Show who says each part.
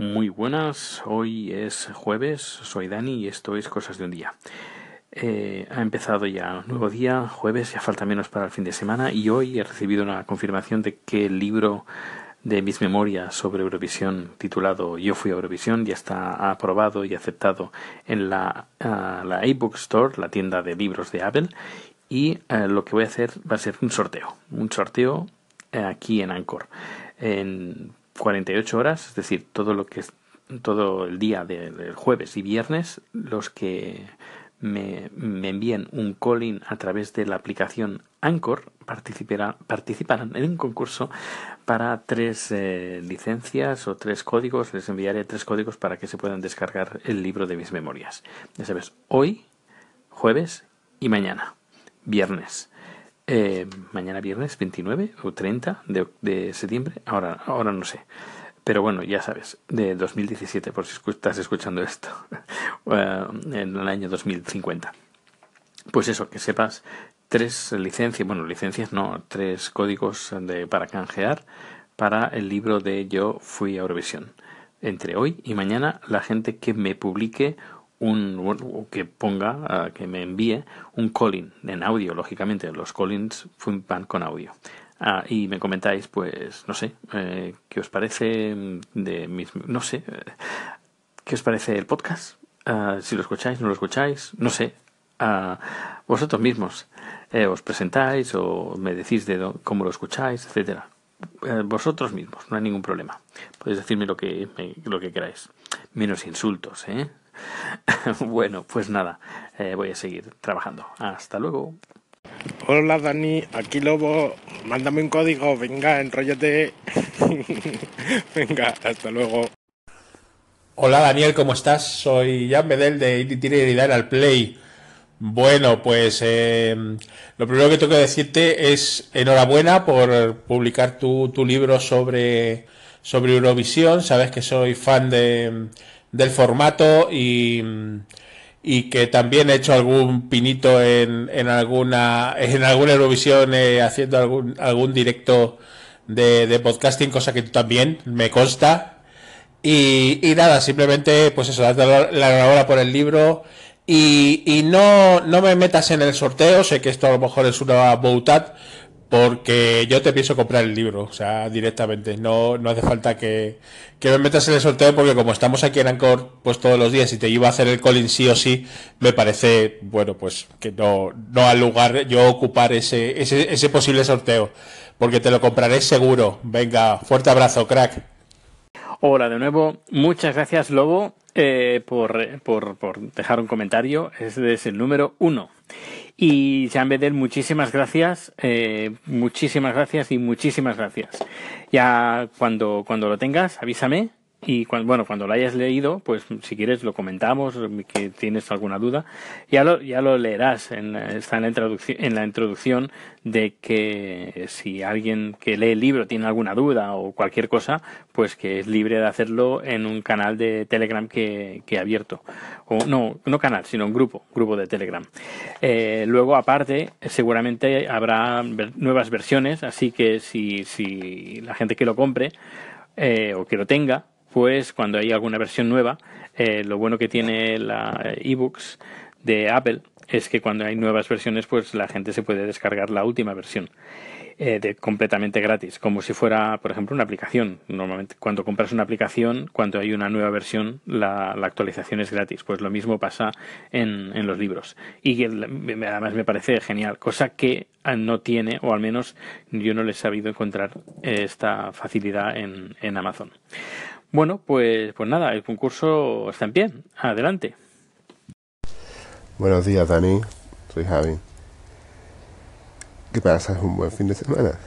Speaker 1: Muy buenas, hoy es jueves, soy Dani y esto es Cosas de un Día. Eh, ha empezado ya un nuevo día, jueves, ya falta menos para el fin de semana y hoy he recibido una confirmación de que el libro de mis memorias sobre Eurovisión titulado Yo fui a Eurovisión ya está aprobado y aceptado en la, uh, la ebook store, la tienda de libros de Apple y uh, lo que voy a hacer va a ser un sorteo, un sorteo uh, aquí en Anchor. En 48 horas, es decir, todo lo que es todo el día del jueves y viernes, los que me, me envíen un calling a través de la aplicación Anchor participarán en un concurso para tres eh, licencias o tres códigos. Les enviaré tres códigos para que se puedan descargar el libro de mis memorias. Ya sabes, hoy, jueves y mañana, viernes. Eh, mañana viernes 29 o 30 de, de, septiembre, ahora, ahora no sé. Pero bueno, ya sabes, de 2017, por si estás escuchando esto, en el año 2050. Pues eso, que sepas tres licencias, bueno, licencias no, tres códigos de, para canjear para el libro de Yo fui a Eurovisión. Entre hoy y mañana, la gente que me publique un que ponga, que me envíe un calling en audio, lógicamente, los callings van con audio. Ah, y me comentáis, pues, no sé, eh, qué os parece de mis, no sé, eh, qué os parece el podcast, uh, si lo escucháis, no lo escucháis, no sé, uh, vosotros mismos eh, os presentáis o me decís de cómo lo escucháis, etcétera. vosotros mismos, no hay ningún problema. Podéis decirme lo que, lo que queráis. Menos insultos, ¿eh? bueno, pues nada, eh, voy a seguir trabajando. Hasta luego.
Speaker 2: Hola Dani, aquí Lobo, mándame un código, venga, enrollate. venga, hasta luego.
Speaker 3: Hola Daniel, ¿cómo estás? Soy Jan Bedel de Indie al Play. Bueno, pues eh, lo primero que tengo que decirte es enhorabuena por publicar tu, tu libro sobre, sobre Eurovisión. Sabes que soy fan de, del formato y, y que también he hecho algún pinito en, en alguna en alguna Eurovisión eh, haciendo algún algún directo de, de, podcasting, cosa que también me consta. Y, y nada, simplemente pues eso, la enhorabuena por el libro y, y no, no me metas en el sorteo, sé que esto a lo mejor es una boutad, porque yo te pienso comprar el libro, o sea, directamente. No, no hace falta que, que me metas en el sorteo, porque como estamos aquí en Anchor, pues todos los días y te iba a hacer el calling sí o sí, me parece, bueno, pues que no, no al lugar yo ocupar ese, ese, ese posible sorteo, porque te lo compraré seguro. Venga, fuerte abrazo, crack.
Speaker 1: Hola de nuevo, muchas gracias Lobo eh, por, por, por dejar un comentario, ese es el número uno. Y Jean Bedel, muchísimas gracias, eh, muchísimas gracias y muchísimas gracias. Ya cuando, cuando lo tengas, avísame y cuando, bueno, cuando lo hayas leído, pues si quieres lo comentamos, que tienes alguna duda, ya lo, ya lo leerás, en, está en la, introducción, en la introducción de que si alguien que lee el libro tiene alguna duda o cualquier cosa, pues que es libre de hacerlo en un canal de Telegram que, que he abierto. O no, no canal, sino un grupo, grupo de Telegram. Eh, luego, aparte, seguramente habrá nuevas versiones, así que si, si la gente que lo compre eh, o que lo tenga, pues cuando hay alguna versión nueva, eh, lo bueno que tiene la ebooks de Apple es que cuando hay nuevas versiones, pues la gente se puede descargar la última versión eh, de, completamente gratis, como si fuera, por ejemplo, una aplicación. Normalmente, cuando compras una aplicación, cuando hay una nueva versión, la, actualización es gratis. Pues lo mismo pasa en, los libros. Y además me parece genial, cosa que no tiene, o al menos yo no le he sabido encontrar esta facilidad en Amazon. Bueno, pues, pues nada, el concurso está en pie. Adelante.
Speaker 4: Buenos días, Dani. Soy Javi. ¿Qué pasa? ¿Es un buen fin de semana?